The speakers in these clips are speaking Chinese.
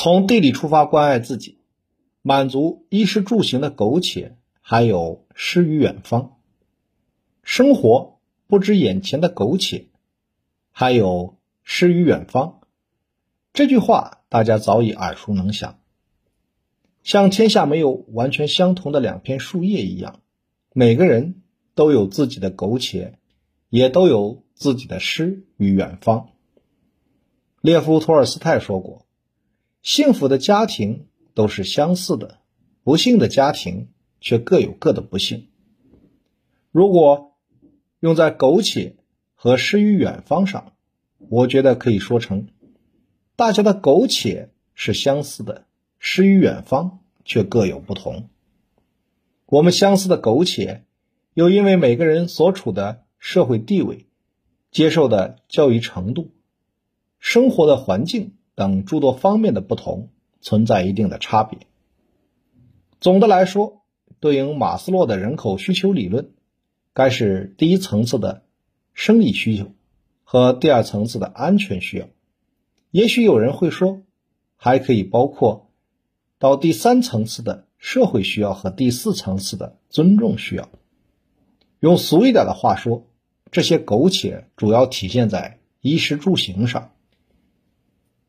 从地理出发关爱自己，满足衣食住行的苟且，还有诗与远方。生活不止眼前的苟且，还有诗与远方。这句话大家早已耳熟能详。像天下没有完全相同的两片树叶一样，每个人都有自己的苟且，也都有自己的诗与远方。列夫·托尔斯泰说过：“幸福的家庭都是相似的，不幸的家庭却各有各的不幸。”如果用在苟且和诗与远方上，我觉得可以说成：大家的苟且是相似的。诗与远方却各有不同。我们相似的苟且，又因为每个人所处的社会地位、接受的教育程度、生活的环境等诸多方面的不同，存在一定的差别。总的来说，对应马斯洛的人口需求理论，该是第一层次的生理需求和第二层次的安全需要。也许有人会说，还可以包括。到第三层次的社会需要和第四层次的尊重需要，用俗一点的话说，这些苟且主要体现在衣食住行上。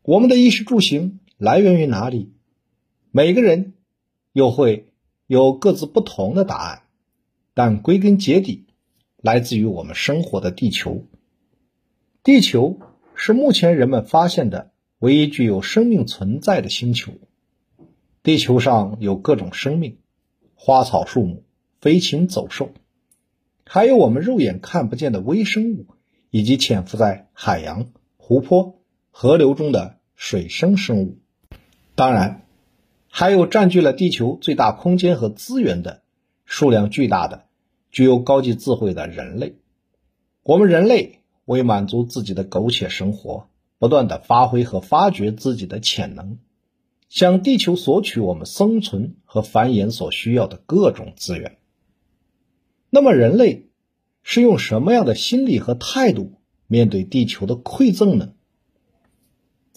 我们的衣食住行来源于哪里？每个人又会有各自不同的答案，但归根结底，来自于我们生活的地球。地球是目前人们发现的唯一具有生命存在的星球。地球上有各种生命，花草树木、飞禽走兽，还有我们肉眼看不见的微生物，以及潜伏在海洋、湖泊、河流中的水生生物。当然，还有占据了地球最大空间和资源的数量巨大的、具有高级智慧的人类。我们人类为满足自己的苟且生活，不断的发挥和发掘自己的潜能。向地球索取我们生存和繁衍所需要的各种资源。那么，人类是用什么样的心理和态度面对地球的馈赠呢？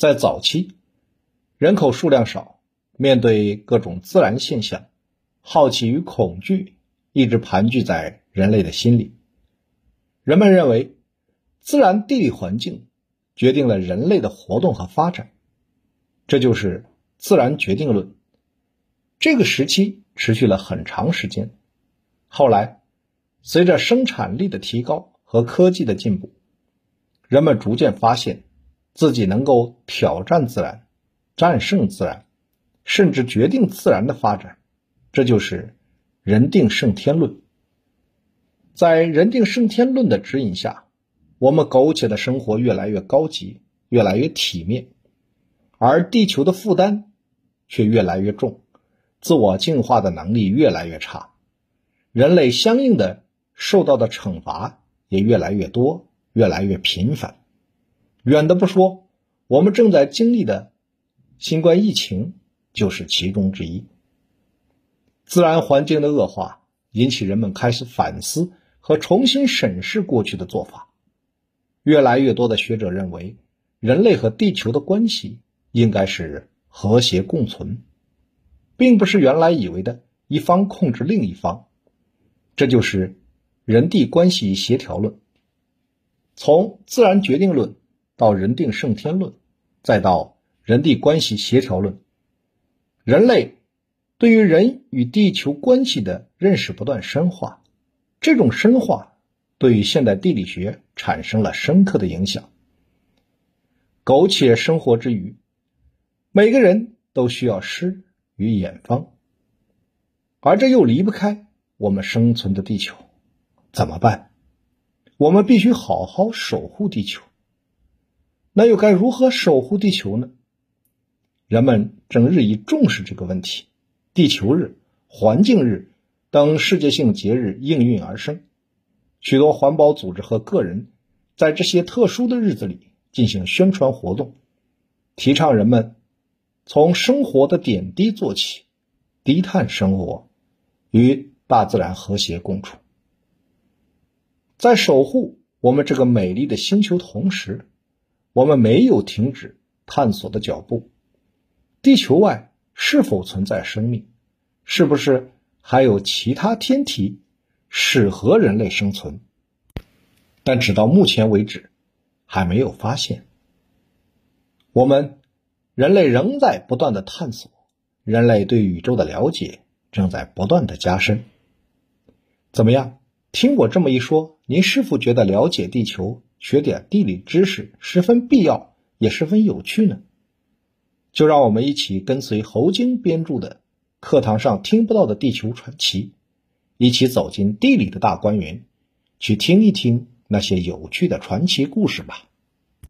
在早期，人口数量少，面对各种自然现象，好奇与恐惧一直盘踞在人类的心里。人们认为，自然地理环境决定了人类的活动和发展，这就是。自然决定论，这个时期持续了很长时间。后来，随着生产力的提高和科技的进步，人们逐渐发现自己能够挑战自然、战胜自然，甚至决定自然的发展。这就是人定胜天论。在人定胜天论的指引下，我们苟且的生活越来越高级，越来越体面，而地球的负担。却越来越重，自我进化的能力越来越差，人类相应的受到的惩罚也越来越多，越来越频繁。远的不说，我们正在经历的新冠疫情就是其中之一。自然环境的恶化引起人们开始反思和重新审视过去的做法。越来越多的学者认为，人类和地球的关系应该是。和谐共存，并不是原来以为的一方控制另一方，这就是人地关系协调论。从自然决定论到人定胜天论，再到人地关系协调论，人类对于人与地球关系的认识不断深化，这种深化对于现代地理学产生了深刻的影响。苟且生活之余。每个人都需要诗与远方，而这又离不开我们生存的地球，怎么办？我们必须好好守护地球。那又该如何守护地球呢？人们正日益重视这个问题，地球日、环境日等世界性节日应运而生，许多环保组织和个人在这些特殊的日子里进行宣传活动，提倡人们。从生活的点滴做起，低碳生活，与大自然和谐共处，在守护我们这个美丽的星球同时，我们没有停止探索的脚步。地球外是否存在生命？是不是还有其他天体适合人类生存？但直到目前为止，还没有发现。我们人类仍在不断的探索，人类对宇宙的了解正在不断的加深。怎么样？听我这么一说，您是否觉得了解地球、学点地理知识十分必要，也十分有趣呢？就让我们一起跟随侯晶编著的《课堂上听不到的地球传奇》，一起走进地理的大观园，去听一听。那些有趣的传奇故事吧。